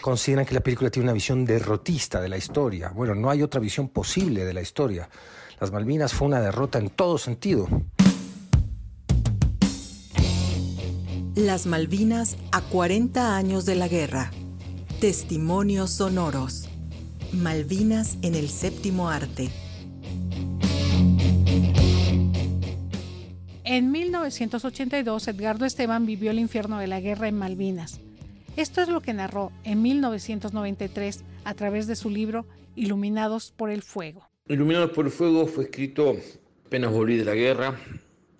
Consideran que la película tiene una visión derrotista de la historia. Bueno, no hay otra visión posible de la historia. Las Malvinas fue una derrota en todo sentido. Las Malvinas a 40 años de la guerra. Testimonios sonoros. Malvinas en el séptimo arte. En 1982, Edgardo Esteban vivió el infierno de la guerra en Malvinas. Esto es lo que narró en 1993 a través de su libro Iluminados por el Fuego. Iluminados por el Fuego fue escrito apenas volví de la guerra.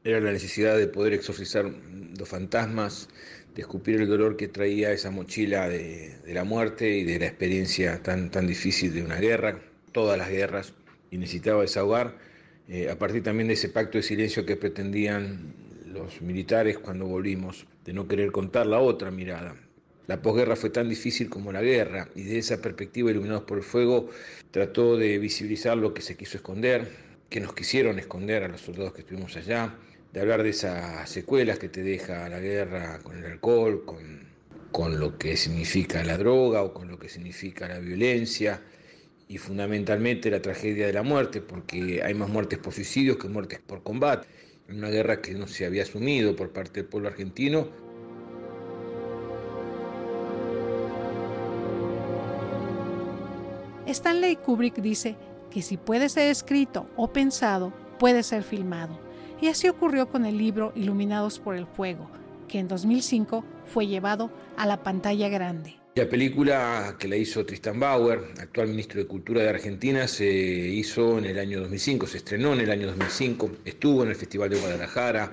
Era la necesidad de poder exorcizar los fantasmas, de escupir el dolor que traía esa mochila de, la muerte y de la experiencia tan, tan difícil de una guerra, todas las guerras, y necesitaba desahogar eh, a partir también de ese pacto de silencio que pretendían los militares cuando volvimos, de no querer contar la otra mirada. La posguerra fue tan difícil como la guerra y de esa perspectiva, iluminados por el fuego, trató de visibilizar lo que se quiso esconder, que nos quisieron esconder a los soldados que estuvimos allá, de hablar de esas secuelas que te deja la guerra con el alcohol, con, con lo que significa la droga o con lo que significa la violencia y fundamentalmente la tragedia de la muerte, porque hay más muertes por suicidios que muertes por combate. Una guerra que no se había asumido por parte del pueblo argentino. Stanley Kubrick dice que si puede ser escrito o pensado, puede ser filmado. Y así ocurrió con el libro Iluminados por el Fuego, que en 2005 fue llevado a la pantalla grande. La película que la hizo Tristan Bauer, actual ministro de Cultura de Argentina, se hizo en el año 2005, se estrenó en el año 2005, estuvo en el Festival de Guadalajara,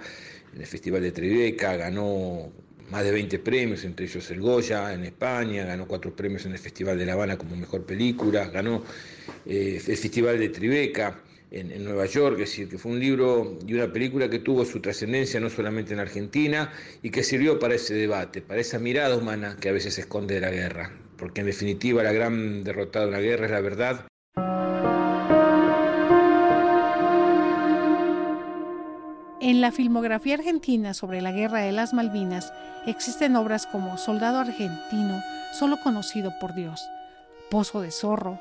en el Festival de Tribeca, ganó más de 20 premios, entre ellos el Goya en España, ganó cuatro premios en el Festival de La Habana como mejor película, ganó eh, el Festival de Tribeca en, Nueva York, es decir, que fue un libro y una película que tuvo su trascendencia no solamente en Argentina y que sirvió para ese debate, para esa mirada humana que a veces se esconde de la guerra, porque en definitiva la gran derrotada de la guerra es la verdad. En la filmografía argentina sobre la Guerra de las Malvinas existen obras como Soldado Argentino, solo conocido por Dios, Pozo de Zorro,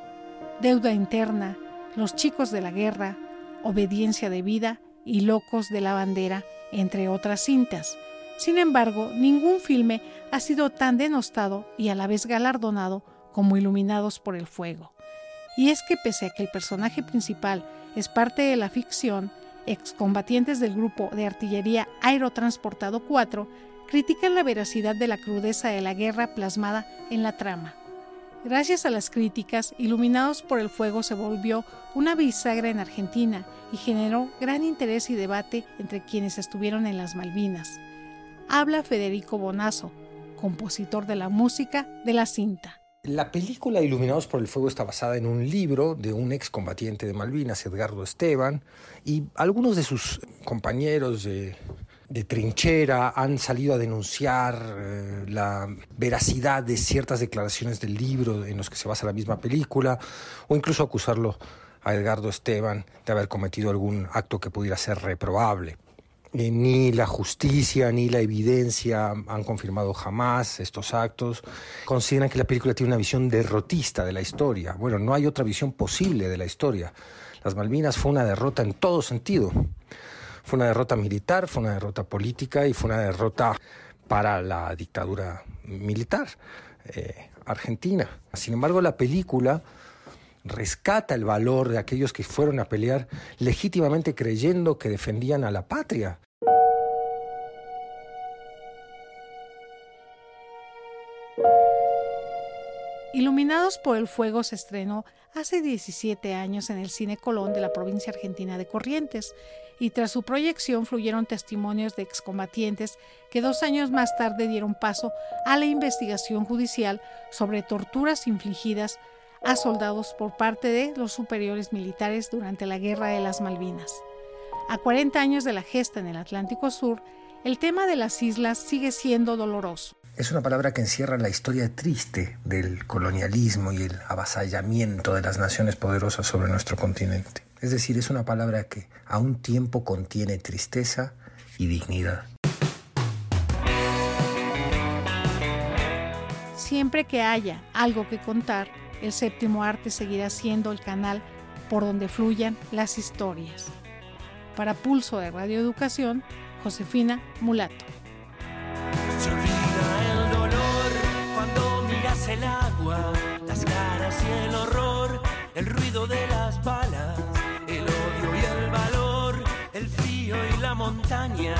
Deuda Interna, los chicos de la guerra, Obediencia de vida y Locos de la bandera, entre otras cintas. Sin embargo, ningún filme ha sido tan denostado y a la vez galardonado como Iluminados por el Fuego. Y es que pese a que el personaje principal es parte de la ficción, excombatientes del grupo de artillería Aerotransportado 4 critican la veracidad de la crudeza de la guerra plasmada en la trama. Gracias a las críticas, Iluminados por el Fuego se volvió una bisagra en Argentina y generó gran interés y debate entre quienes estuvieron en las Malvinas. Habla Federico Bonazo, compositor de la música de la cinta. La película Iluminados por el Fuego está basada en un libro de un excombatiente de Malvinas, Edgardo Esteban, y algunos de sus compañeros de trinchera han salido a denunciar eh, la veracidad de ciertas declaraciones del libro en los que se basa la misma película, o incluso acusarlo a Edgardo Esteban de haber cometido algún acto que pudiera ser reprobable. Eh, ni la justicia ni la evidencia han confirmado jamás estos actos. Consideran que la película tiene una visión derrotista de la historia. Bueno, no hay otra visión posible de la historia. Las Malvinas fue una derrota en todo sentido. Fue una derrota militar, fue una derrota política y fue una derrota para la dictadura militar eh, argentina. Sin embargo, la película rescata el valor de aquellos que fueron a pelear legítimamente creyendo que defendían a la patria. Iluminados por el Fuego se estrenó hace 17 años en el Cine Colón de la provincia argentina de Corrientes y tras su proyección fluyeron testimonios de excombatientes que dos años más tarde dieron paso a la investigación judicial sobre torturas infligidas a soldados por parte de los superiores militares durante la Guerra de las Malvinas. A 40 años de la gesta en el Atlántico Sur, el tema de las islas sigue siendo doloroso. Es una palabra que encierra la historia triste del colonialismo y el avasallamiento de las naciones poderosas sobre nuestro continente. Es decir, es una palabra que a un tiempo contiene tristeza y dignidad. siempre que haya algo que contar, el séptimo arte seguirá siendo el canal por donde fluyan las historias. Para Pulso de Radio Educación, Josefina Mulato. Se olvida el dolor cuando miras el agua, las caras y el horror, el ruido de las balas, el odio y el valor, el frío y la montaña